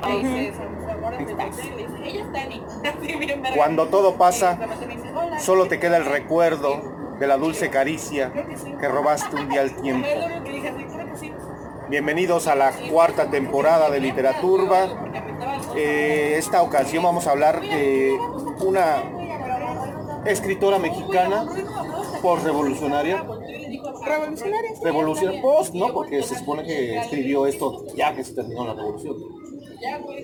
Cuando todo pasa, solo te queda el recuerdo de la dulce caricia que robaste un día al tiempo. Bienvenidos a la cuarta temporada de Literaturba. Eh, esta ocasión vamos a hablar de una escritora mexicana post-revolucionaria. ¿Revolucionaria? Revolución post, ¿no? Porque se supone que escribió esto ya que se terminó la revolución.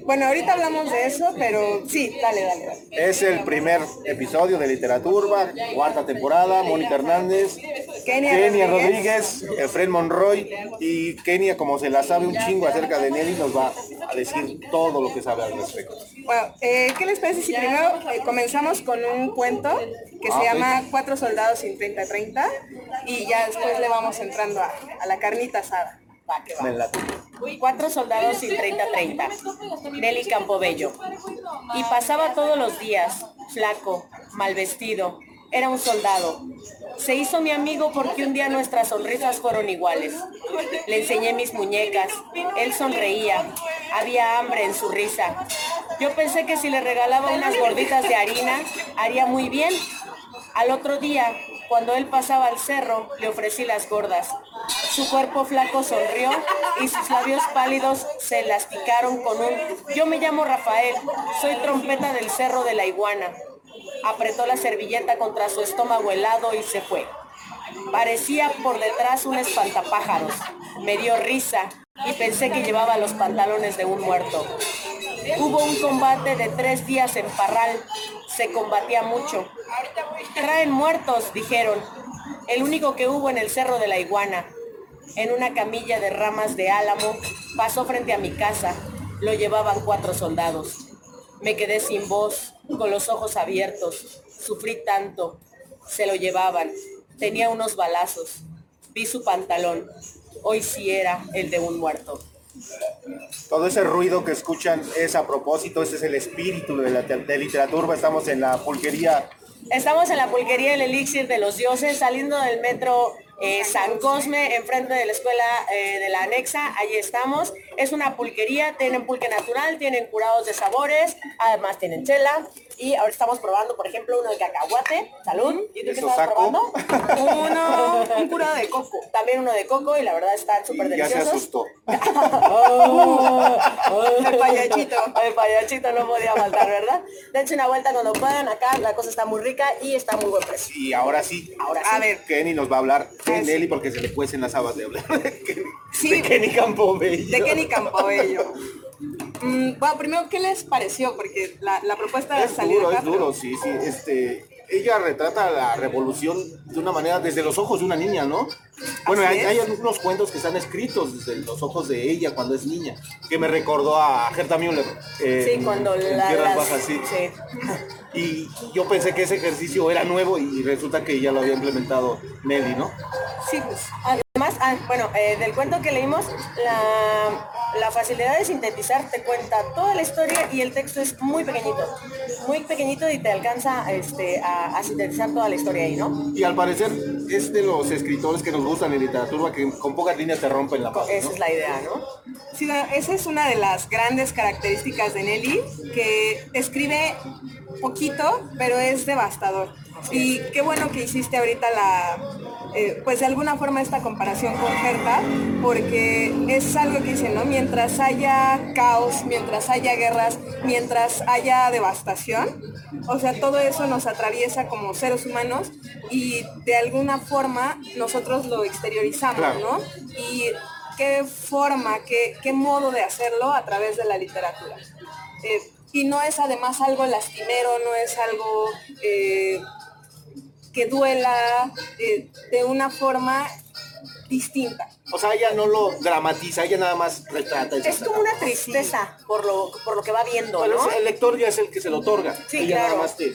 Bueno, ahorita hablamos de eso, pero sí, dale, dale, dale. Es el primer episodio de Literaturba, cuarta temporada. Mónica Hernández, Kenia Kenia Rodríguez. Rodríguez, Efren Monroy y Kenia, como se la sabe un chingo acerca de Nelly, nos va a decir todo lo que sabe al respecto. Bueno, eh, ¿qué les parece si primero eh, comenzamos con un cuento que Ah, se ok. llama Cuatro soldados sin 30-30 y ya después le vamos entrando a, a la carnita asada? Va, que va. Me late. Cuatro soldados sin 30-30. Nelly Campobello. Y pasaba todos los días, flaco, mal vestido. Era un soldado. Se hizo mi amigo porque un día nuestras sonrisas fueron iguales. Le enseñé mis muñecas. Él sonreía. Había hambre en su risa. Yo pensé que si le regalaba unas gorditas de harina, haría muy bien. Al otro día, cuando él pasaba al cerro, le ofrecí las gordas. Su cuerpo flaco sonrió y sus labios pálidos se elasticaron con un Yo me llamo Rafael, soy trompeta del cerro de la iguana. Apretó la servilleta contra su estómago helado y se fue. Parecía por detrás un espantapájaros. Me dio risa y pensé que llevaba los pantalones de un muerto. Hubo un combate de tres días en Parral. Se combatía mucho. Traen muertos, dijeron. El único que hubo en el Cerro de la Iguana. En una camilla de ramas de álamo pasó frente a mi casa. Lo llevaban cuatro soldados. Me quedé sin voz, con los ojos abiertos. Sufrí tanto. Se lo llevaban. Tenía unos balazos. Vi su pantalón. Hoy sí era el de un muerto. Todo ese ruido que escuchan es a propósito, ese es el espíritu de la de Literaturba. Estamos en la pulquería Estamos en la pulquería El Elixir de los Dioses, saliendo del metro eh, San Cosme, enfrente de la escuela eh, de la anexa. Allí estamos. Es una pulquería, tienen pulque natural, tienen curados de sabores, además tienen chela. Y ahora estamos probando, por ejemplo, uno de cacahuate. Salud. ¿Y tú qué estás saco. probando? Uno, un curado de coco. También uno de coco y la verdad están súper ya se deliciosos. asustó. El payachito. El payachito no podía faltar, ¿verdad? Dense una vuelta cuando puedan. Acá la cosa está muy rica y está muy buen precio. Y ahora sí, Ahora sí. A ver, Kenny nos va a hablar de. Nelly porque se le cuecen las habas de hablar Sí. de Kenny Campobello. de Kenny Campobello. Mm, bueno, primero, ¿qué les pareció? Porque la, la propuesta de Es salir duro, es duro, sí, sí. Este, ella retrata la revolución de una manera desde los ojos de una niña, ¿no? Bueno, hay, algunos cuentos que están escritos desde los ojos de ella cuando es niña, que me recordó a Gerta Müller. eh, Sí, cuando en la, Tierras las- Bajas, sí. sí. Y yo pensé que ese ejercicio era nuevo y resulta que ya lo había implementado Nelly, ¿no? Sí, pues. Además, ah, bueno, eh, del cuento que leímos, la, la facilidad de sintetizar te cuenta toda la historia y el texto es muy pequeñito, muy pequeñito y te alcanza este, a, a sintetizar toda la historia ahí, ¿no? Y al parecer es de los escritores que nos gustan en literatura que con pocas líneas te rompen la paz, Esa ¿no? es la idea, ¿no? Sí, esa es una de las grandes características de Nelly, que escribe poquito, pero es devastador. Y qué bueno que hiciste ahorita la, eh, pues de alguna forma esta comparación con Gerta, porque es algo que dicen, ¿no? Mientras haya caos, mientras haya guerras, mientras haya devastación, o sea, todo eso nos atraviesa como seres humanos y de alguna forma nosotros lo exteriorizamos, Claro. ¿no? Y qué forma, qué, qué modo de hacerlo a través de la literatura. Eh, y no es además algo lastimero, no es algo eh, que duela eh, de una forma distinta. O sea, ella no lo dramatiza, ella nada más retrata. Es como una tristeza por lo, por lo que va viendo, Bueno, ¿no? el lector ya es el que se lo otorga. Sí, ella claro. nada más te,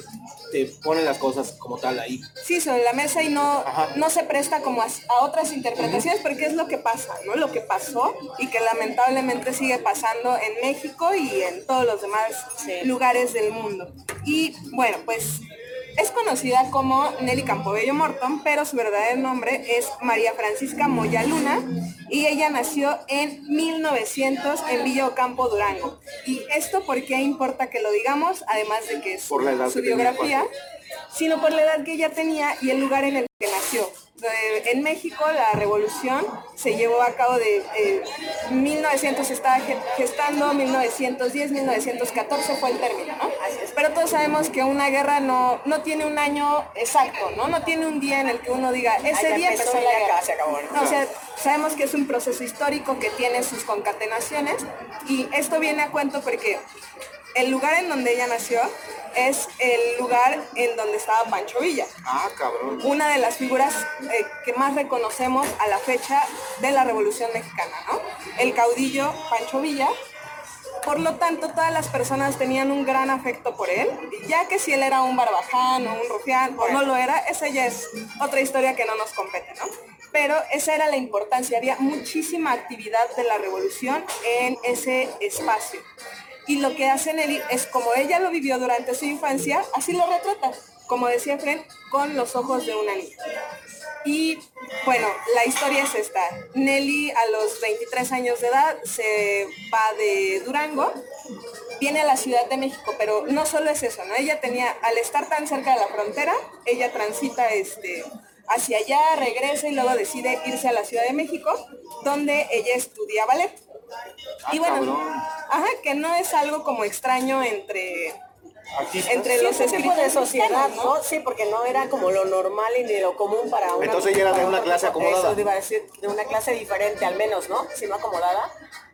te pone las cosas como tal ahí. Sí, sobre la mesa y no, Ajá. no se presta como a, a otras interpretaciones, porque es lo que pasa, ¿no? Lo que pasó y que lamentablemente sigue pasando en México y en todos los demás Sí. lugares del mundo. Y bueno, pues Es conocida como Nelly Campobello Morton, pero su verdadero nombre es María Francisca Moya Luna y ella nació en 1900 en Villa Ocampo, Durango. Y esto por qué importa que lo digamos, además de que es Por la edad su biografía, sino por la edad que ella tenía y el lugar en el que nació. Eh, En México la revolución se llevó a cabo de eh, 1900 se estaba ge- gestando, 1910, 1914 fue el término, ¿no? Pero todos sabemos que una guerra no, no tiene un año exacto, ¿no? No tiene un día en el que uno diga, ese ya día empezó la guerra. acá se acabó, ¿no? No, o sea, sabemos que es un proceso histórico que tiene sus concatenaciones y esto viene a cuento porque el lugar en donde ella nació es el lugar en donde estaba Pancho Villa, Ah, cabrón. una de las figuras eh, que más reconocemos a la fecha de la Revolución Mexicana, ¿no? El caudillo Pancho Villa. Por lo tanto, todas las personas tenían un gran afecto por él, ya que si él era un barbaján o un rufián o no lo era, esa ya es otra historia que no nos compete, ¿no? Pero esa era la importancia, había muchísima actividad de la revolución en ese espacio. Y lo que hace Nelly es como ella lo vivió durante su infancia, así lo retrata, como decía Fren, con los ojos de una niña. Y bueno, la historia es esta. Nelly a los 23 años de edad se va de Durango, viene a la Ciudad de México, pero no solo es eso, ¿no? Ella tenía, al estar tan cerca de la frontera, ella transita este, hacia allá, regresa y luego decide irse a la Ciudad de México, donde ella estudia ballet. Ah, y bueno, cabrón. ajá, que no es algo como extraño entre, entre Sí, los es un tipo de sociedad, ¿no? Sí, porque no era como lo normal y ni lo común para una... Entonces ella era de una clase acomodada. Eso iba a decir, de una clase diferente al menos, ¿no? Si no acomodada.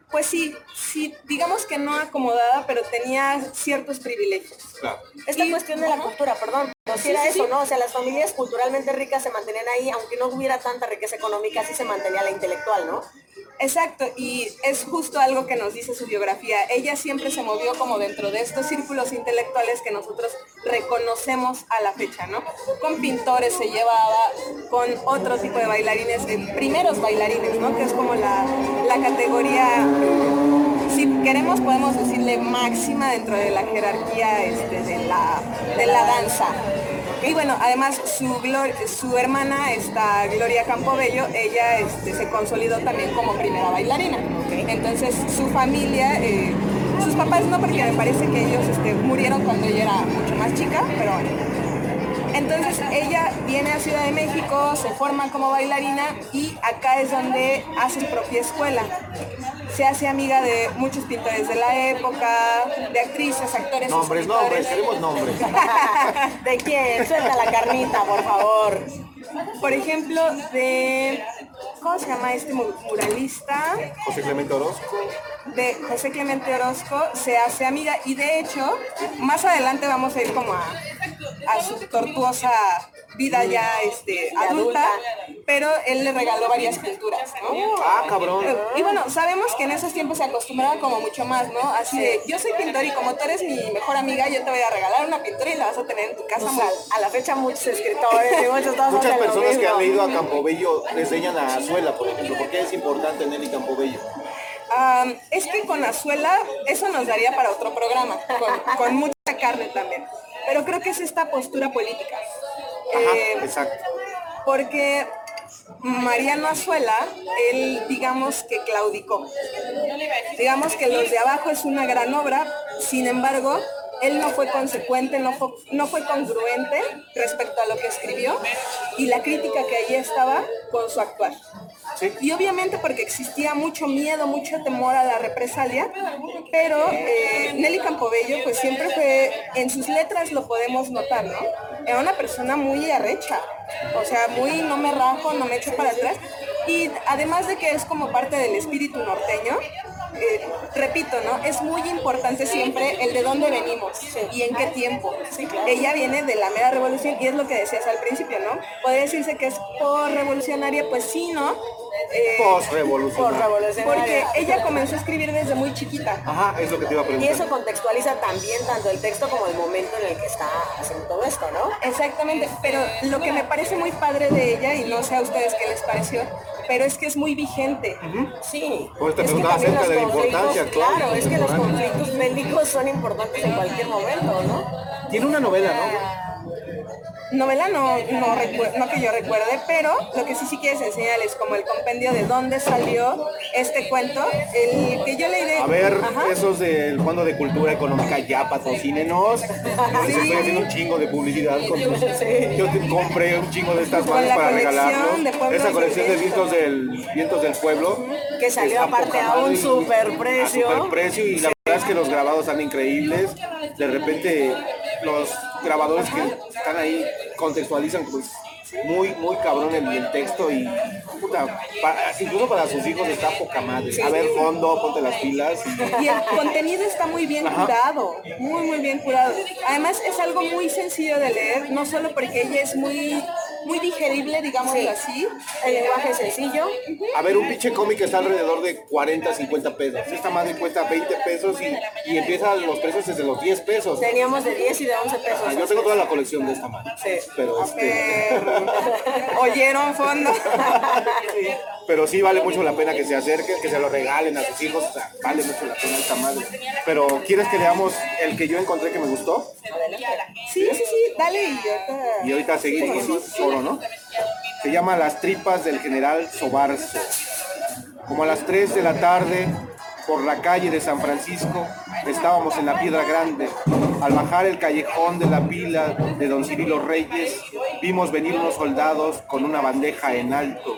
Pues sí, sí, digamos que no acomodada, pero tenía ciertos privilegios. Claro. Esta Y- cuestión de la cultura, perdón, pero sí era eso. ¿no? O sea, las familias culturalmente ricas se mantenían ahí, aunque no hubiera tanta riqueza económica, sí se mantenía la intelectual, ¿no? Exacto, y es justo algo que nos dice su biografía. Ella siempre se movió como dentro de estos círculos intelectuales que nosotros reconocemos a la fecha, ¿no? Con pintores se llevaba, con otro tipo de bailarines, de primeros bailarines, ¿no? Que es como la, la categoría, si queremos podemos decirle máxima dentro de la jerarquía este, de, la, de la danza. Y bueno, además su, glor- su hermana, esta Gloria Campobello, ella este, se consolidó también como primera bailarina. Entonces su familia, eh, sus papás no, porque me parece que ellos este, murieron cuando ella era mucho más chica, pero bueno. Entonces ella viene a Ciudad de México, se forma como bailarina y acá es donde hace su propia escuela. Se hace amiga de muchos pintores de la época, de actrices, actores, Nombres, nombres, queremos nombres. ¿De quién? Suelta la carnita, por favor. Por ejemplo, de. ¿Cómo se llama este mu- muralista? José Clemente Orozco. De José Clemente Orozco se hace amiga y de hecho, más adelante vamos a ir como a, a su tortuosa vida ya este, adulta, adulta. Pero él le regaló varias pinturas, ¿no? Ah, cabrón. Y bueno, sabemos que en esos tiempos se acostumbraba como mucho más, ¿no? Así de, yo soy pintor y como tú eres mi mejor amiga, yo te voy a regalar una pintura y la vas a tener en tu casa. O sea, a la fecha muchos escritores y muchos Muchas personas que han leído a Campobello enseñan a Azuela, por ejemplo. ¿Por qué es importante Nelly Campobello? Am, es que con Azuela eso nos daría para otro programa, con, con mucha carne también. Pero creo que es esta postura política. Ajá, Eh, exacto. porque Mariano Azuela, él digamos que claudicó. Digamos que Los de Abajo es una gran obra, sin embargo, él no fue consecuente, no fue, no fue congruente respecto a lo que escribió y la crítica que allí estaba con su actuar. Sí. Y obviamente porque existía mucho miedo, mucho temor a la represalia, pero eh, Nelly Campobello pues siempre fue, en sus letras lo podemos notar, ¿no? Era una persona muy arrecha, o sea, muy no me rajo, no me echo para atrás. Y además de que es como parte del espíritu norteño, eh, repito, ¿no? Es muy importante siempre el de dónde venimos y en qué tiempo. Ella viene de la mera revolución y es lo que decías al principio, ¿no? Podría decirse que es por revolucionaria, pues sí, ¿no? Eh, porque ella comenzó a escribir desde muy chiquita. Ajá, es lo que te iba a Y preguntar. eso contextualiza también tanto el texto como el momento en el que está haciendo todo esto, ¿no? Exactamente, pero lo que me parece muy padre de ella, y no sé a ustedes qué les pareció, pero es que es muy vigente. Sí. Pues te Es que acerca los de la conflictos- importancia actual, Claro, es que los conflictos bélicos son importantes en cualquier momento, ¿no? Tiene una novela, ¿no? Novela no, no, no que yo recuerde, pero lo que sí sí quieres enseñar es como el compendio de dónde salió este cuento, el que yo leí de... A ver, Ajá. esos del Fondo de Cultura Económica ya patrocínenos. Les estoy haciendo un chingo de publicidad con sus- Yo te compré un chingo de estas la para regalarlos. Esa colección de vientos del vientos del pueblo. Que salió aparte a un y-. A superprecio y la verdad es que los grabados están increíbles. De repente los grabadores que están ahí contextualizan pues muy muy cabrón el, el texto y puta, para- incluso para sus hijos está poca madre. A ver fondo, ponte las pilas y Y el contenido está muy bien Ajá. curado, muy muy bien curado. Además es algo muy sencillo de leer, no solo porque ella es muy muy digerible, digámoslo Sí. así. El lenguaje sencillo. A ver, un pinche cómic está alrededor de 40, 50 pesos. Esta madre cuesta 20 pesos y, y empieza los precios desde los 10 pesos. Teníamos de 10 y de 11 pesos. Ah, Yo tengo toda la colección de esta madre. Sí. Pero, este, Eh, Oyeron fondo. pero sí vale mucho la pena que se acerquen, que se lo regalen a sus hijos. o sea, vale mucho la pena esta madre. Pero, ¿quieres que leamos el que yo encontré que me gustó? Sí, sí, sí, dale y ahorita- Y ahorita seguimos con más oro, ¿no? Se llama Las tripas del general Sobarzo. Como a las 3 de la tarde, por la calle de San Francisco, estábamos en la Piedra Grande. Al bajar el callejón de la pila de Don Cirilo Reyes, vimos venir unos soldados con una bandeja en alto.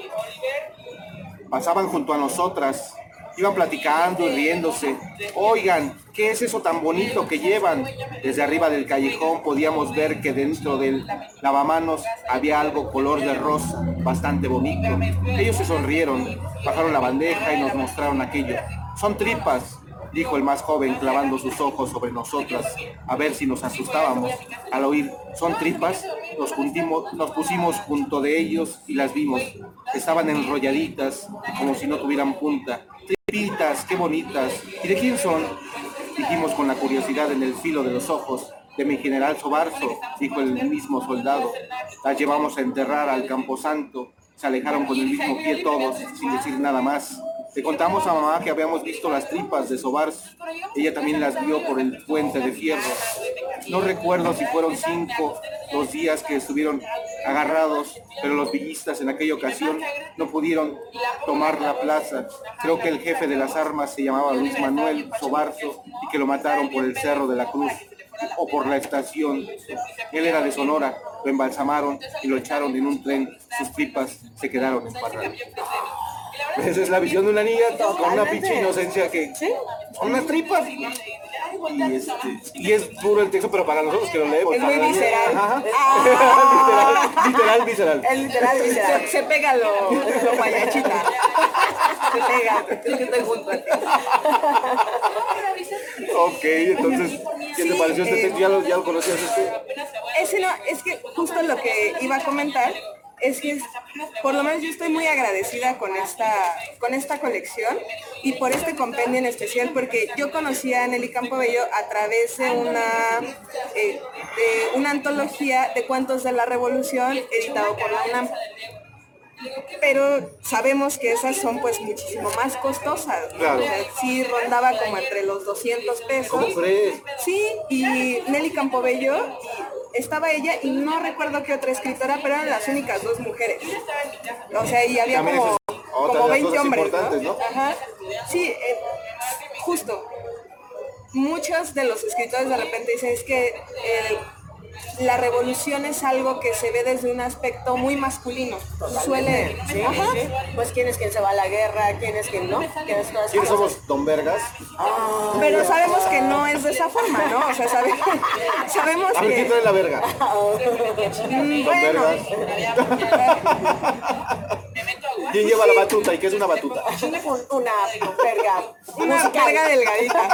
Pasaban junto a nosotras, iban platicando y riéndose. Oigan, ¿qué es eso tan bonito que llevan? Desde arriba del callejón podíamos ver que dentro del lavamanos había algo color de rosa, bastante bonito. Ellos se sonrieron, bajaron la bandeja y nos mostraron aquello. Son tripas, dijo el más joven clavando sus ojos sobre nosotras a ver si nos asustábamos. Al oír, son tripas, nos, juntimos, nos pusimos junto de ellos y las vimos. Estaban enrolladitas, como si no tuvieran punta. Tripitas, qué bonitas. ¿Y de quién son? Dijimos con la curiosidad en el filo de los ojos. De mi general Sobarzo, dijo el mismo soldado. Las llevamos a enterrar al Camposanto. Se alejaron con el mismo pie todos, sin decir nada más. Le contamos a mamá que habíamos visto las tripas de Sobarzo. Ella también las vio por el puente de fierro. No recuerdo si fueron cinco los días que estuvieron agarrados, pero los villistas en aquella ocasión no pudieron tomar la plaza. Creo que el jefe de las armas se llamaba Luis Manuel Sobarzo y que lo mataron por el Cerro de la Cruz o por la estación. Él era de Sonora, lo embalsamaron y lo echaron en un tren. Sus tripas se quedaron en. Esa es la visión de una niña con una pinche inocencia que son unas tripas. Y, este, y es puro el texto, pero para nosotros que lo leemos. Es muy visceral. Ajá. Ah. literal, literal, visceral. Es literal, literal. Se, se pega lo, lo guayachita. Se pega. Que estoy junto a ti. Ok, entonces, ¿qué te Sí, pareció este eh, texto? ¿Ya lo, ya lo conocías este? Ese no, es que justo lo que iba a comentar es que por lo menos yo estoy muy agradecida con esta, con esta colección y por este compendio en especial porque yo conocí a Nelly Campobello a través de una, eh, una antología de cuentos de la revolución editado por la UNAM. Pero sabemos que esas son pues muchísimo más costosas. ¿no? Claro. O sea, sí rondaba como entre los 200 pesos. ¿Cómo crees? Sí, y Nelly Campobello, y estaba ella y no recuerdo qué otra escritora, pero eran las únicas dos mujeres. O sea, y había como, como las 20 cosas hombres, ¿no? Ajá. Sí, eh, justo. Muchos de los escritores de repente dicen es que el- la revolución es algo que se ve desde un aspecto muy masculino. Suele, Sí, Ajá. sí. Pues quién es quien se va a la guerra, quién es quien no. ¿Quién es todas ¿Quiénes somos Don Vergas? Pero sabemos que no es de esa forma, ¿no? O sea, sabe- sabemos A ver, ¿quién que... trae la verga? Mm, Don Bueno, Vergas. ¿Quién lleva la batuta? ¿Y qué es una batuta? Un- Una verga. una carga delgadita.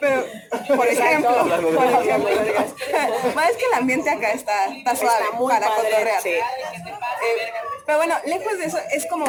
Pero, por ejemplo, Hablando de por ejemplo, de vergas. Bueno, es que el ambiente acá está, está suave Está muy para padre, cotorrear. sí. Eh, Pero bueno, lejos de eso, es como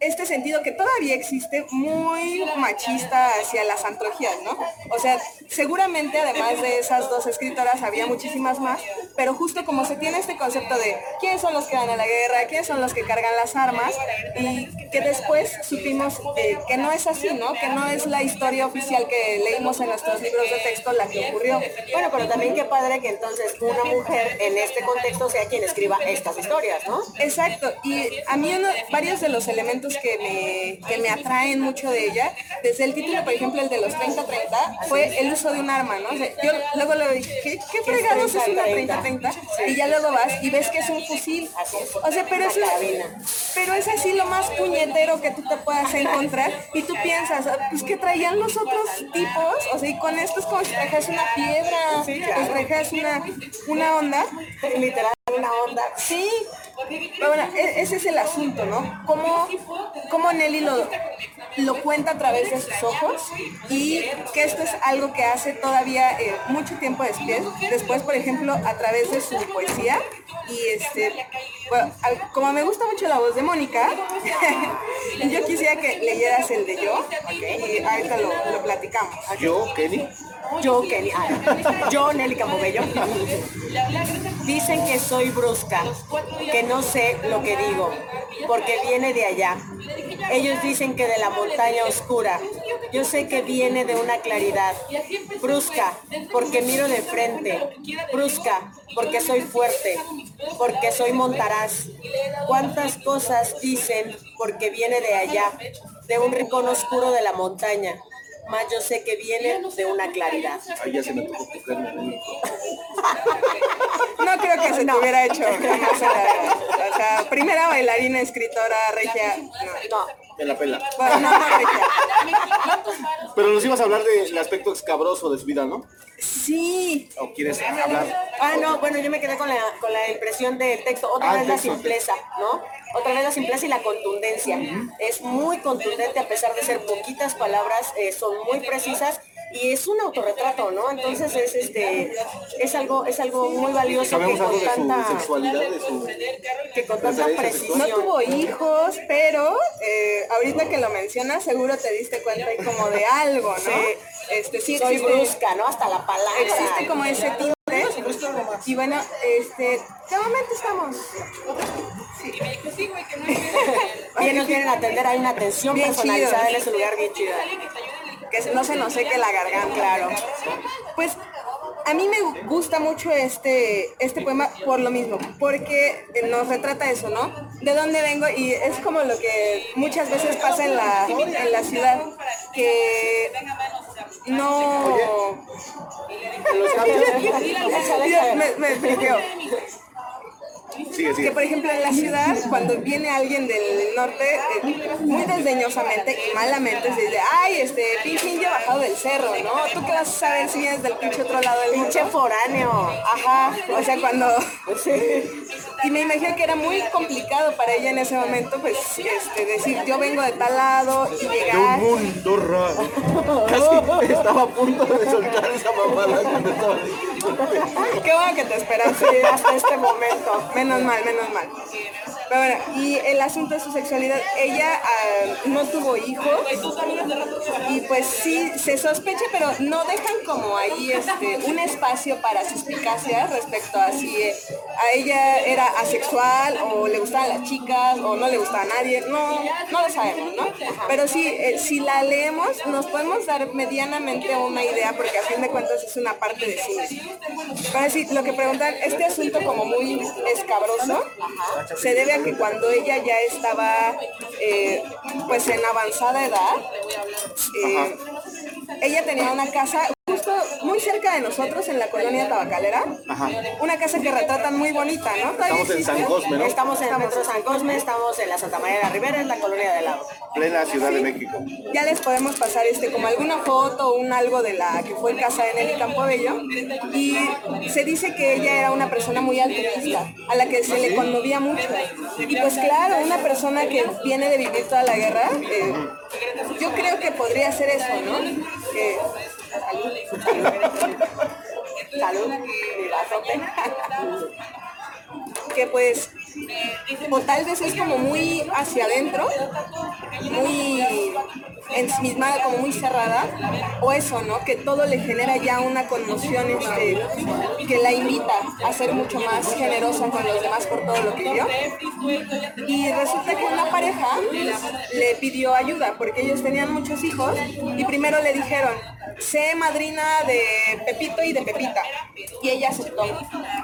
este sentido que todavía existe muy machista hacia las antologías, ¿no? O sea, seguramente además de esas dos escritoras había muchísimas más, pero justo como se tiene este concepto de quiénes son los que van a la guerra, quiénes son los que cargan las armas, y que después supimos eh, que no es así, ¿no? Que no es la historia oficial que leímos en nuestros libros de texto la que ocurrió. Bueno, pero también qué padre que entonces una mujer en este contexto sea quien escriba estas historias, ¿no? Exacto, y a mí uno, varios de los elementos que me, que me atraen mucho de ella, desde el título, por ejemplo, el de los 30-30, fue el uso de un arma, ¿no? O sea, yo luego le dije, ¿qué, qué fregados es una 30-30? Y ya luego vas y ves que es un fusil. O sea, pero es, pero es así lo más puñetero que tú te puedas encontrar y tú piensas, pues que traían los otros tipos, o sea, y con esto es como si trajeras una piedra, pues trajeras una, una onda, literal una onda. Sí, pero bueno, ese es el asunto, ¿no? Cómo, cómo Nelly lo, lo cuenta a través de sus ojos y que esto es algo que hace todavía eh, mucho tiempo después, después, por ejemplo, a través de su poesía. Y este, bueno, como me gusta mucho la voz de Mónica, yo quisiera que leyeras el de yo y ahorita lo, lo platicamos. ¿Yo, Kenny? Yo, Kenny, ah, yo, Nelly Campobello. Dicen que soy brusca, que no sé lo que digo, porque viene de allá. Ellos dicen que de la montaña oscura. Yo sé que viene de una claridad. Brusca, porque miro de frente. Brusca, porque soy fuerte, porque soy montaraz. ¿Cuántas cosas dicen porque viene de allá, de un rincón oscuro de la montaña? Más yo sé que viene de una claridad. Ahí ya se me tocó No creo que se te hubiera hecho. o sea, primera bailarina, escritora, regia. No. En la pela. Pero nos ibas a hablar del aspecto escabroso de su vida, ¿no? Sí. ¿O quieres hablar? Ah, no, bueno, yo me quedé con la, con la impresión del texto. Otra ah, vez la simpleza, ¿no? Otra vez la simpleza y la contundencia. Es muy contundente a pesar de ser poquitas palabras, eh, son muy precisas y es un autorretrato, ¿no? Entonces es este es algo es algo muy valioso que con tanta sexualidad, de su que con tanta precisión. No tuvo hijos, pero eh, ahorita que lo mencionas seguro te diste cuenta como de algo, ¿no? Este sí soy brusca, ¿no? Hasta la palabra. Existe como ese timbre. Y bueno, este, ¿qué momento estamos? Sí. Bien nos vienen a atender, hay una atención personalizada en ese lugar bien chido que no se nos seque la garganta. Claro. Pues a mí me gusta mucho este, este poema por lo mismo, porque nos retrata eso, ¿no? De dónde vengo y es como lo que muchas veces pasa en la, en la ciudad, que no... me, me que por ejemplo en la ciudad, cuando viene alguien del norte, eh, muy desdeñosamente y malamente se dice, ay, este pinche indio bajado del cerro, ¿no? ¿Tú qué vas a saber si vienes del pinche otro lado del pinche foráneo? Ajá, o sea, cuando... Y me imagino que era muy complicado para ella en ese momento, pues, este, decir, yo vengo de tal lado y llegar... De un mundo raro. Casi estaba a punto de soltar esa mamada cuando estaba Qué bueno que te esperaste hasta este momento. Menos mal, menos mal. Pero bueno, y el asunto de su sexualidad, ella ah, no tuvo hijos y pues sí, se sospecha, pero no dejan como ahí este, un espacio para suspicacia respecto a si a ella era asexual o le gustaban las chicas o no le gustaba a nadie, no, no lo sabemos, ¿no? Pero sí, eh, si la leemos nos podemos dar medianamente una idea porque a fin de cuentas es una parte de sí Para decir, lo que preguntan, este asunto como muy escabroso, se debe a que cuando ella ya estaba eh, pues en avanzada edad, eh, ella tenía una casa muy cerca de nosotros en la colonia tabacalera. Una casa que retratan muy bonita, ¿no? Estamos en San Cosme, ¿no? Estamos en el metro San Cosme, estamos en la Santa María de la Ribera, en la colonia de lado. Plena Ciudad de México. Ya les podemos pasar este como alguna foto o un algo de la que fue casa de Nelly Campobello. Y se dice que ella era una persona muy altruista, a la que se le conmovía mucho. Y pues claro, una persona que viene de vivir toda la guerra, eh, yo creo que podría ser eso, ¿no? Que, salud, salud, salud, que pues o tal vez es como muy hacia adentro, muy ensimismada, como muy cerrada, o eso, ¿no? Que todo le genera ya una conmoción este, que la invita a ser mucho más generosa con los demás por todo lo que vio. Y resulta que una pareja le pidió ayuda porque ellos tenían muchos hijos y primero le dijeron, sé madrina de Pepito y de Pepita. Y ella aceptó.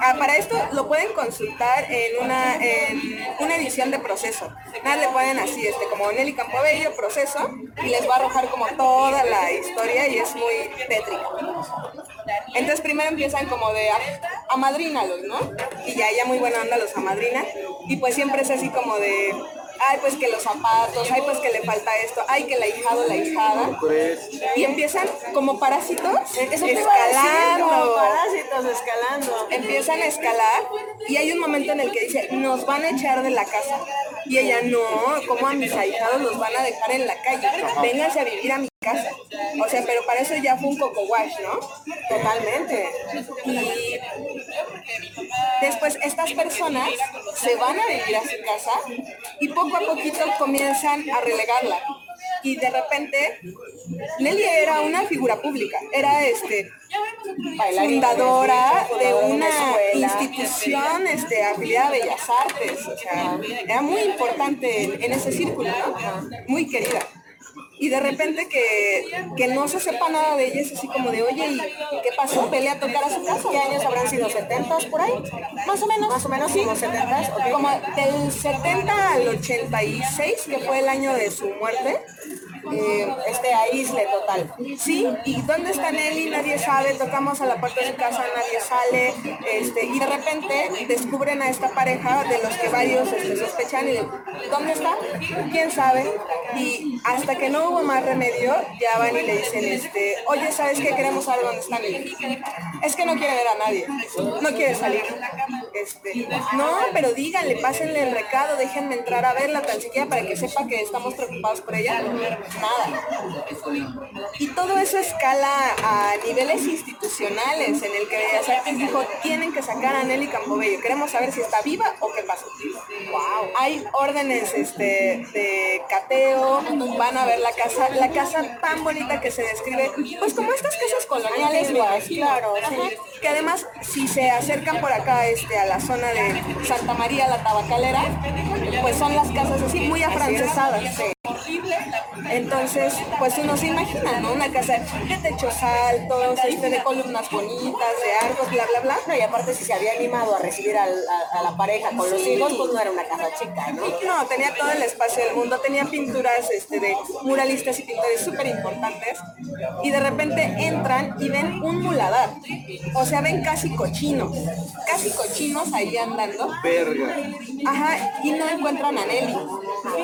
Ah, para esto lo pueden consultar en una, en una edición de proceso. Nada le ponen así, este, como Nelly Campobello, proceso, y les va a arrojar como toda la historia y es muy tétrica. Entonces primero empiezan como de amadrínalos, ¿no? Y ya ella muy buena onda los amadrina. Y pues siempre es así como de ay pues que los zapatos, ay pues que le falta esto, ay que la hijado, la hijada. Y empiezan como parásitos escalando. parásitos escalando. Empiezan a escalar y hay un momento en el que dice, nos van a echar de la casa. Y ella, no, como a mis ahijados los van a dejar en la calle. Vénganse a vivir a mi casa. O sea, pero para eso ya fue un coco wash, ¿no? Totalmente. Y después estas personas se van a vivir a su casa y poco a poquito comienzan a relegarla. Y de repente, Nelly era una figura pública, era este fundadora de una institución este, afiliada a Bellas Artes, o sea, era muy importante en, ese círculo, muy querida y de repente que, que, no se sepa nada de ella es así como de, oye, ¿y qué pasó? ¿Pelea a tocar a su casa? ¿Qué años habrán sido? ¿70 por ahí? Más o menos. Más o menos, sí. Como 70 okay. Como del 70 al 86, que fue el año de su muerte, este aísle total. Sí, y dónde está Nelly, nadie sabe, tocamos a la puerta de su casa, nadie sale, este, y de repente descubren a esta pareja de los que varios este, sospechan y ¿dónde está? ¿Quién sabe? Y hasta que no hubo más remedio, ya van y le dicen, este, oye, ¿sabes qué? Queremos saber dónde está Nelly. Es que no quiere ver a nadie, no quiere salir. Este, no, pero díganle, pásenle el recado, déjenme entrar a verla tan siquiera para que sepa que estamos preocupados por ella nada. Y todo eso escala a niveles institucionales en el que Bellas dijo, tienen que sacar a Nelly Campobello, queremos saber si está viva o qué pasó. Wow. Hay órdenes este, de cateo, van a ver la casa, la casa tan bonita que se describe, pues como estas casas coloniales, claro, que además si se acercan por acá este, a la zona de Santa María la Tabacalera, pues son las casas así muy afrancesadas. Entonces, pues uno se imagina, ¿no? Una casa de techos altos, este, de columnas bonitas, de arcos, bla, bla, bla. No, y aparte si se había animado a recibir al, a, a, la pareja con los hijos, pues no era una casa chica, ¿no? No, tenía todo el espacio del mundo, tenía pinturas este, de muralistas y pintores súper importantes. Y de repente entran y ven un muladar. O sea, ven casi cochinos, casi cochinos ahí andando. Verga. Ajá, y no encuentran a Nelly.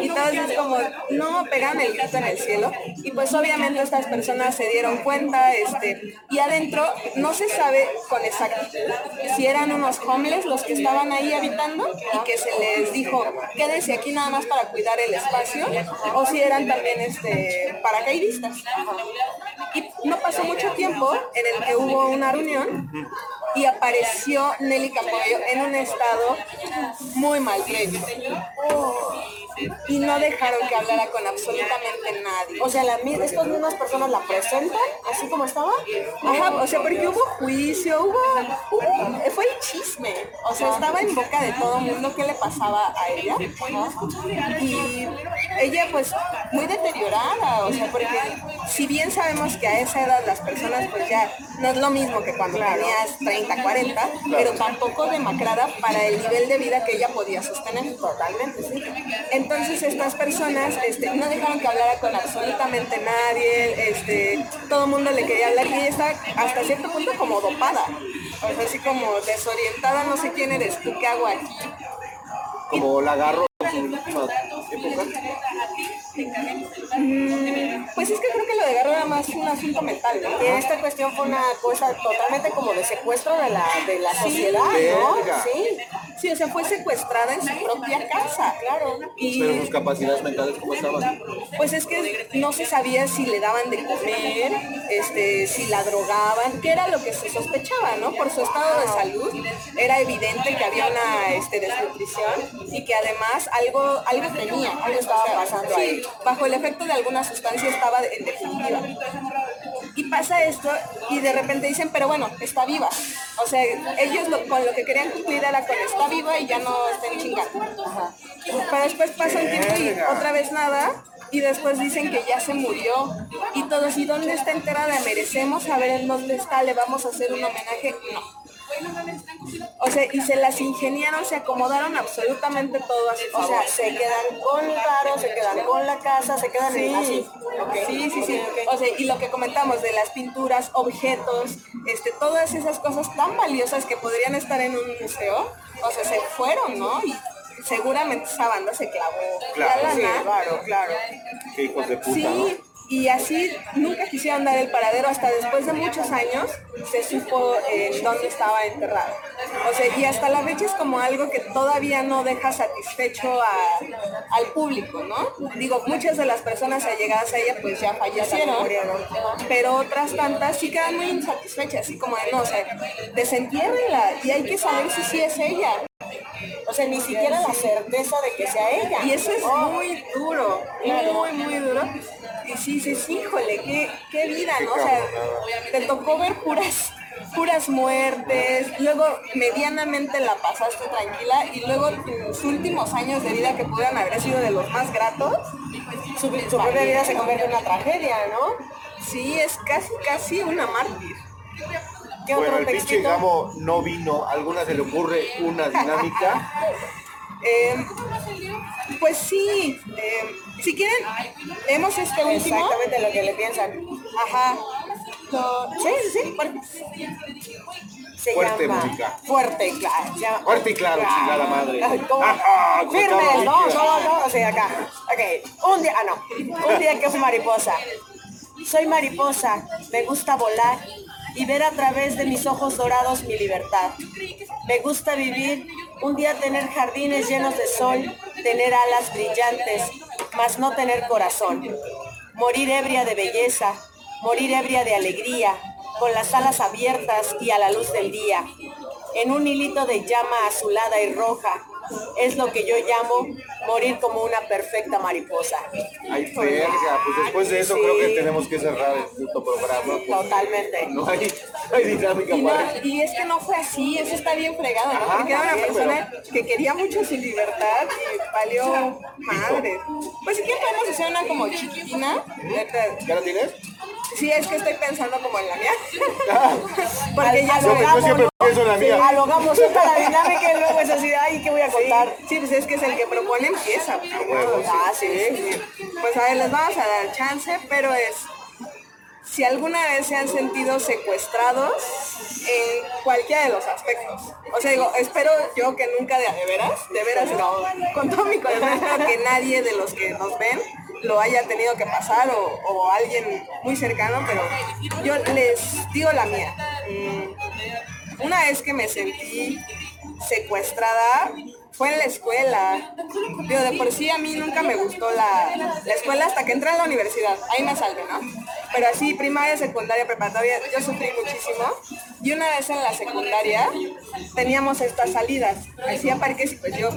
Y todos es como, no, pegan el en el cielo. Y pues obviamente estas personas se dieron cuenta, este, y adentro no se sabe con exactitud si eran unos homeless los que estaban ahí habitando y que se les dijo, quédense aquí nada más para cuidar el espacio, o si eran también este, paracaidistas. Y no pasó mucho tiempo en el que hubo una reunión y apareció Nelly Campollo en un estado muy mal y no dejaron que hablara con absolutamente nadie. O sea, la, estas mismas personas la presentan así como estaba. Ajá, o sea, porque hubo juicio, hubo, hubo fue el chisme. O sea, estaba en boca de todo el mundo qué le pasaba a ella. Y ella pues muy deteriorada, o sea, porque si bien sabemos que a esa edad las personas pues ya no es lo mismo que cuando tenías 30, 40, pero tampoco demacrada para el nivel de vida que ella podía sostener. Totalmente, sí. Entonces estas personas este, no dejaron que hablara con absolutamente nadie, este, todo el mundo le quería hablar y ella está hasta cierto punto como dopada, o sea, así como desorientada, no sé quién eres tú, ¿qué hago aquí? Como la agarro en su última época. Mm, Pues es que creo que lo de Garro era más un asunto mental, ¿no? Y esta cuestión fue una cosa totalmente como de secuestro de la, de la sociedad, ¿no? Verga. Sí. Sí, o sea, fue secuestrada en su propia casa, claro. Y Pero sus capacidades mentales, ¿cómo estaban? pues es que no se sabía si le daban de comer, este, si la drogaban, que era lo que se sospechaba, ¿no? Por su estado de salud, era evidente que había una este, desnutrición y que además algo, algo tenía, algo estaba pasando sí, ahí. Bajo el efecto de alguna sustancia estaba en definitiva. Y pasa esto y de repente dicen, pero bueno, está viva. O sea, ellos lo- con lo que querían cumplir era con está viva y ya no estén chingando. Pero después pasa un tiempo y otra vez nada. Y después dicen que ya se murió. Y todos, ¿y dónde está enterrada? Merecemos saber en dónde está, le vamos a hacer un homenaje. No. O sea, y se las ingeniaron, se acomodaron absolutamente su O sea, se quedan con el varo, se quedan con la casa, se quedan en así. Sí, sí, sí. O sea, y lo que comentamos de las pinturas, objetos, este, todas esas cosas tan valiosas que podrían estar en un museo, o sea, se fueron, ¿no? Y seguramente esa banda se clavó Claro, la Sí, claro, claro. Qué hijos de puta, Sí, ¿no? Y así nunca quisieron dar el paradero hasta después de muchos años se supo en dónde estaba enterrado. O sea, y hasta la fecha es como algo que todavía no deja satisfecho a- al público, ¿no? Digo, muchas de las personas allegadas a ella pues ya fallecieron, pero otras tantas sí quedan muy insatisfechas, así como de, no, o sea, desentiérrenla y hay que saber si sí es ella. O sea, ni siquiera la certeza de que sea ella. Y eso es Oh, muy duro, muy, muy duro. Y sí dices, híjole, qué, qué vida, ¿no? O sea, te tocó ver puras, puras muertes, luego medianamente la pasaste tranquila y luego tus últimos años de vida que pudieran haber sido de los más gratos. su, su propia vida se convierte en una tragedia, ¿no? Sí, es casi, casi una mártir. ¿Qué Bueno, otro el pinche? Gamo no vino. ¿Alguna se le ocurre una dinámica? Eh, pues sí, eh, si quieren, leemos este último. Exactamente lo que le piensan. Ajá. Sí, sí, sí. Se Fuerte llama música. Fuerte, claro. se llama- Fuerte y claro, chingada madre. Ay, ¿cómo? Ajá, como Firmes, no, no, no, o sea, acá. Ok, un día, ah, no. Un día que fui mariposa. Soy mariposa, me gusta volar y ver a través de mis ojos dorados mi libertad. Me gusta vivir, un día tener jardines llenos de sol, tener alas brillantes, mas no tener corazón. Morir ebria de belleza, morir ebria de alegría, con las alas abiertas y a la luz del día. En un hilito de llama azulada y roja, es lo que yo llamo morir como una perfecta mariposa. Ay, verga. Pues después de eso Sí. creo que tenemos que cerrar el puto programa. porque Totalmente. No hay, no hay dinámica Y, no, para y es que no fue así, eso está bien fregado, ¿no? Ajá, Porque era una sí, persona que quería mucho su libertad y valió madre. Pues si quieren podemos hacer una como chiquitina. ¿Ya la tienes? Sí, es que estoy pensando como en la mía. Porque ya Al- yo, siempre pienso en la mía. Alogamos toda la dinámica y luego es así, ay, ¿qué voy a contar? Sí, pues es que es el que propone empieza. pues. Ah, sí, sí. Pues a ver, les vamos a dar chance, pero es si alguna vez se han sentido secuestrados en cualquiera de los aspectos. O sea, digo, espero yo que nunca de, de veras, de veras, no, con todo mi corazón espero que nadie de los que nos ven lo haya tenido que pasar o, o alguien muy cercano, pero yo les digo la mía. Mm, Una vez que me sentí secuestrada fue en la escuela. Digo, de por sí a mí nunca me gustó la, la escuela hasta que entré a la universidad. Ahí me salvé, ¿no? Pero así, primaria, secundaria, preparatoria, yo sufrí muchísimo. Y una vez en la secundaria teníamos estas salidas. Hacía parques y pues yo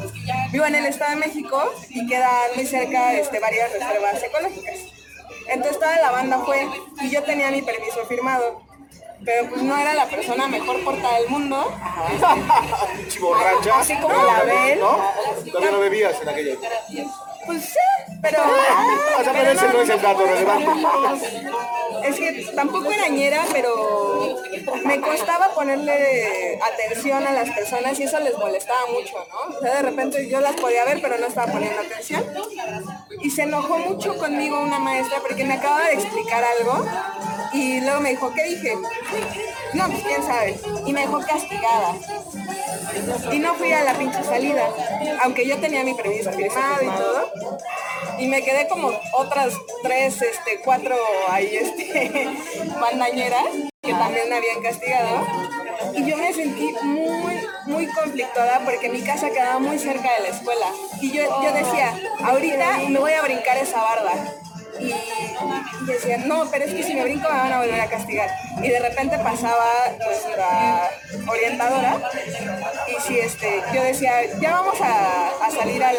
vivo en el Estado de México y quedan muy cerca este, varias reservas ecológicas. Entonces toda la banda fue y yo tenía mi permiso firmado. Pero pues no era la persona mejor portada del mundo. Pinche borracha. Así como la ven. ¿No? Todavía no bebías en aquella época. Pues sí, pero... O sea, pero ese no es el dato relevante. Es que tampoco era ñera, pero me costaba ponerle atención a las personas y eso les molestaba mucho, ¿no? O sea, de repente yo las podía ver, pero no estaba poniendo atención. Y se enojó mucho conmigo una maestra porque me acababa de explicar algo y luego me dijo, ¿qué dije? No, pues quién sabe. Y me dejó castigada. Y no fui a la pinche salida, aunque yo tenía mi permiso firmado y todo. y me quedé como otras tres, este, cuatro ahí, este, bandañeras que también me habían castigado. Y yo me sentí muy, muy conflictuada porque mi casa quedaba muy cerca de la escuela. Y yo, yo decía, ahorita me voy a brincar esa barda y, y decían, no, pero es que si me brinco me van a volver a castigar. Y de repente pasaba nuestra orientadora y si este, yo decía, ya vamos a, a salir al,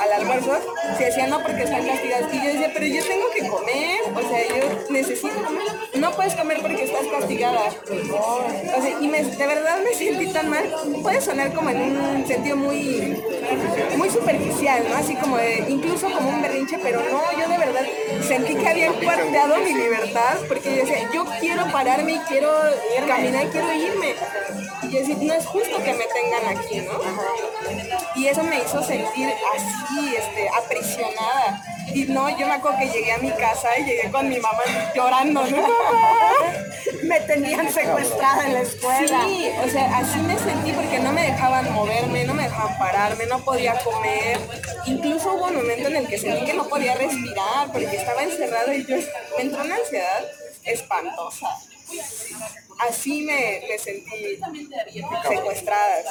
al almuerzo, se decía, no, porque están castigados. Y yo decía, pero yo tengo que comer, o sea, yo necesito comer. No puedes comer porque estás castigada. O y me, de verdad me sentí tan mal. Puede sonar como en un sentido muy, muy superficial, ¿no? Así como de, incluso como un berrinche, pero no, yo de verdad sentí que habían cuarteado mi libertad porque yo decía, yo quiero pararme y quiero caminar y quiero irme. Y decía, no es justo que me tengan aquí, ¿no? Y eso me hizo sentir así, este, aprisionada. Y no, yo me acuerdo que llegué a mi casa y llegué con mi mamá llorando, ¿no? Me tenían secuestrada en la escuela. Sí, o sea, así me sentí porque no me dejaban moverme, no me dejaban pararme, no podía comer. Incluso hubo un momento en el que sentí que no podía respirar porque estaba encerrado y yo me entró una ansiedad espantosa. Así me, me sentí secuestrada.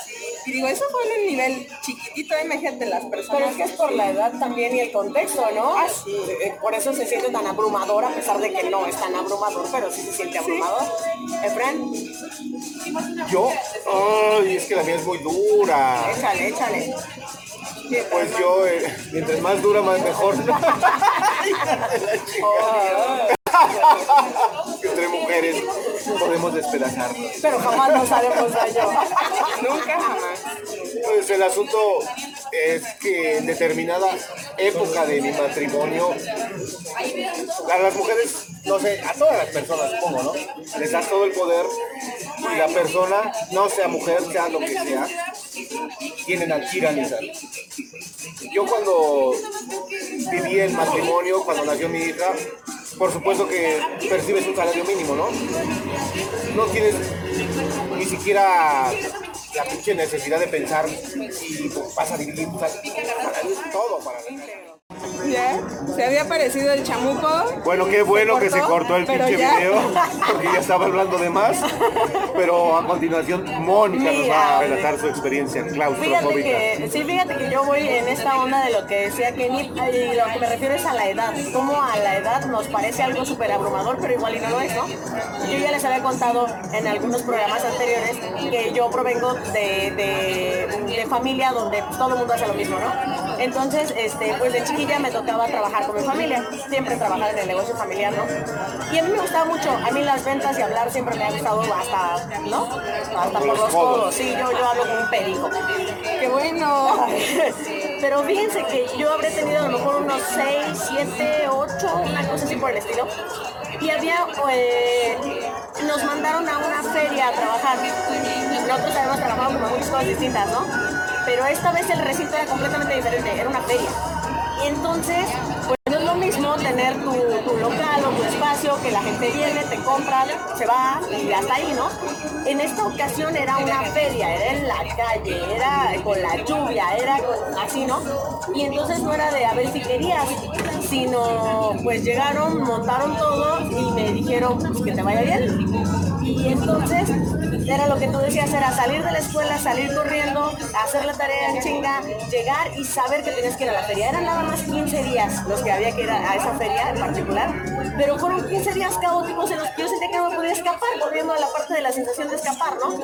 Y digo, eso fue en un nivel chiquitito, imagínate las Pero personas. es que es por la edad también y el contexto, ¿no? Ah, sí. Eh, Por eso se siente tan abrumador, a pesar de que no es tan abrumador, pero sí se siente abrumador. Efren, Yo, ay, es que la mía es muy dura. échale, échale. Pues yo, eh, mientras más dura, más mejor. Entre mujeres podemos despedazarnos. Pero jamás nos haremos daño. Nunca jamás. Pues el asunto es que en determinada época de mi matrimonio, a las mujeres, no sé, a todas las personas supongo, ¿no? Les das todo el poder y la persona, no sea mujer, sea lo que sea, tienen a tiranizar. Yo cuando viví el matrimonio, cuando nació mi hija, por supuesto que percibes un salario mínimo, ¿no? No tienes ni siquiera la pinche necesidad de pensar y vas a dividir para todo para ¿Ya? ¿Se había aparecido el chamuco? Bueno, qué bueno que se cortó el pinche ya. video, porque ya estaba hablando de más. Pero a continuación, Mónica nos va a relatar su experiencia Fíjate claustrofóbica. que, sí, fíjate que yo voy en esta onda de lo que decía Kenny, y lo que me refiero es a la edad, como a la edad nos parece algo súper abrumador, pero igual y no lo es, ¿no? Yo ya les había contado en algunos programas anteriores que yo provengo de, de, de familia donde todo el mundo hace lo mismo, ¿no? Entonces, este, pues de chiquilla me tocaba trabajar con mi familia, siempre trabajar en el negocio familiar, ¿no? Y a mí me gustaba mucho, a mí las ventas y hablar siempre me ha gustado hasta, ¿no? Hasta por los codos, sí, yo, yo hablo como un perico. ¡Qué bueno! Pero fíjense que yo habré tenido a lo mejor unos 6, 7, 8, una cosa así por el estilo. Y había, eh, nos mandaron a una feria a trabajar. Nosotros habíamos trabajado con muchas cosas distintas, ¿no? Pero esta vez el recinto era completamente diferente, era una feria. Entonces, pues no es lo mismo tener tu, tu local o tu espacio, que la gente viene, te compra, se va y hasta ahí, ¿no? En esta ocasión era una feria, era en la calle, era con la lluvia, era así, ¿no? Y entonces no era de a ver si querías, sino pues llegaron, montaron todo y me dijeron pues, que te vaya bien. Y entonces era lo que tú decías, era salir de la escuela, salir corriendo, hacer la tarea en chinga, llegar y saber que tenías que ir a la feria. Eran nada más 15 días los que había que ir a esa feria en particular, pero fueron 15 días caóticos en los que yo sentía que no me podía escapar, volviendo a la parte de la sensación de escapar, ¿no?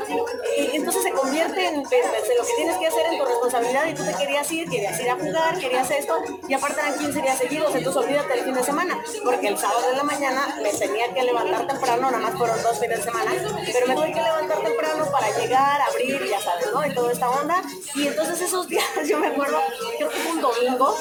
Y entonces se convierte en lo que tienes que hacer en tu responsabilidad y tú te querías ir, querías ir a jugar, querías esto, y aparte eran 15 días seguidos, entonces olvídate el fin de semana, porque el sábado de la mañana me tenía que levantar temprano, nada más fueron dos fines de semana, pero me tuve que levantar temprano para llegar, abrir, ya sabes, ¿no? Y toda esta onda. Y entonces esos días, yo me acuerdo, creo que fue un domingo,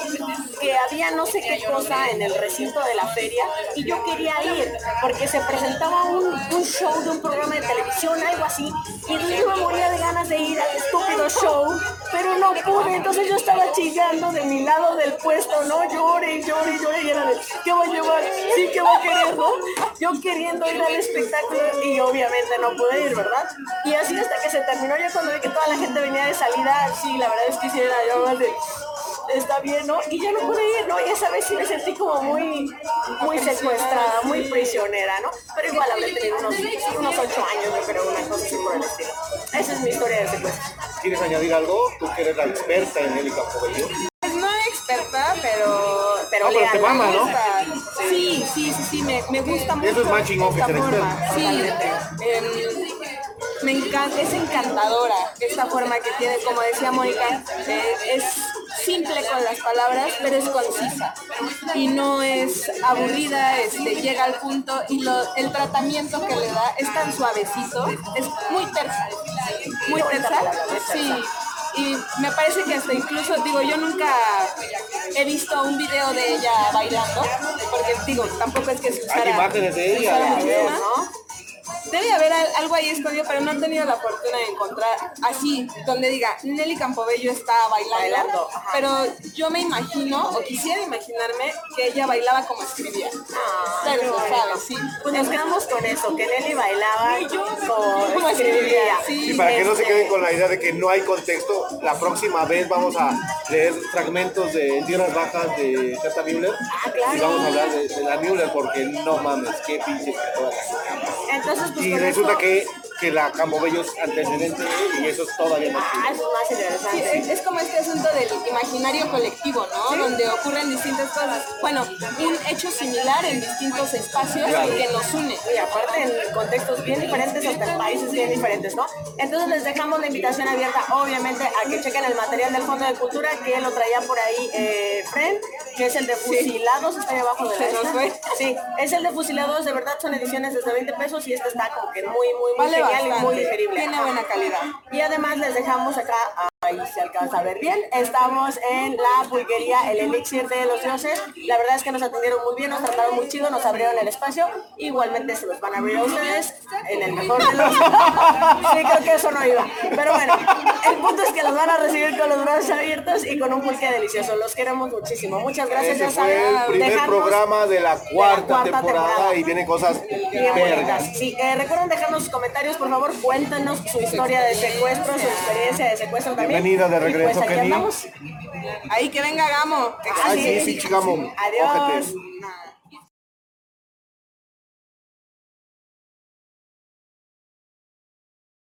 que había no sé qué cosa en el recinto de la feria y yo quería ir porque se presentaba un, un show de un programa de televisión, algo así. Y entonces yo me moría de ganas de ir al estúpido show, pero no pude. Entonces yo estaba chillando de mi lado del puesto, no llore, llore, llore. Y era de, ¿qué voy a llevar? Sí, ¿qué voy a? Yo queriendo ir al espectáculo y obviamente no pude ir, ¿verdad? Y así hasta que se terminó, yo cuando vi que toda la gente venía de salida, sí, la verdad es que sí era yo más de está bien, ¿no? Y ya no pude ir, ¿no? Y esa vez sí me sentí como muy, muy secuestrada, muy prisionera, ¿no? Pero igual habré tenido unos, unos ocho años, yo creo, una cosa así por el estilo. Esa es mi historia de secuestro. ¿Quieres añadir algo? Tú que eres la experta en Nelly Campobello. Pues no experta, pero... Pero No, pero te mama, ¿no? Sí, sí, sí, sí, me, me gusta mucho. Eso es más chingón que esta ser forma. experto. Sí, em, me encanta, es encantadora esta forma que tiene, como decía Mónica, eh, es simple con las palabras, pero es concisa y no es aburrida, este, llega al punto y lo- el tratamiento que le da es tan suavecito, es muy tersa, muy tersa, sí. Y me parece que hasta incluso, digo, yo nunca he visto un video de ella bailando, porque digo, tampoco es que se usara, Hay imágenes de se ella. usara ya veo. Debe haber al- algo ahí escondido, pero no he tenido la fortuna de encontrar así, donde diga, Nelly Campobello está bailando, pero yo me imagino, o quisiera imaginarme, que ella bailaba como escribía. Pero sabe, sí. Pues nos quedamos con eso, que Nelly bailaba Como como escribía, sí. Y para que no se Este, queden con la idea de que no hay contexto, la próxima vez vamos a leer fragmentos de Tierras Bajas de Tata Müller. Ah, claro. Y vamos a hablar de, de la Müller porque no mames, qué pinche. Entonces, pues Y resulta que, que la Campobello es antecedente y eso es todavía más Ah, es más Sí, interesante. es, es como este asunto del imaginario colectivo, ¿no? Donde ocurren distintas cosas. Bueno, un hecho similar en distintos espacios Claro. que nos une. Y aparte en contextos bien diferentes, hasta en países bien diferentes, ¿no? Entonces les dejamos la invitación abierta, obviamente, a que chequen el material del Fondo de Cultura, que lo traía por ahí eh, Fren, que es el de Fusilados, está ahí abajo de la fue. Sí, es el de Fusilados, de verdad son ediciones desde 20 pesos y este está como que muy, muy, muy Vale genial y muy digerible. Tiene buena calidad. Y además les dejamos acá, ahí se alcanza a ver bien, estamos en la pulquería El Elixir de los Dioses. La verdad es que nos atendieron muy bien, nos trataron muy chido, nos abrieron el espacio. Igualmente se los van a abrir a ustedes en el mejor de los... Sí, creo que eso no iba. Pero bueno, el punto es que los van a recibir con los brazos abiertos y con un pulque delicioso. Los queremos muchísimo. Muchas gracias. Ese ya fue el primer dejarnos- programa de la cuarta, cuarta temporada, temporada. y vienen cosas vergas. Sí, eh, recuerden dejarnos sus comentarios, por favor, cuéntenos su historia de secuestro, su experiencia de secuestro también. Bienvenida de Y regreso, pues aquí Kenny. Ahí que venga Gamo. Ay, sí, sí, chingamos. Adiós.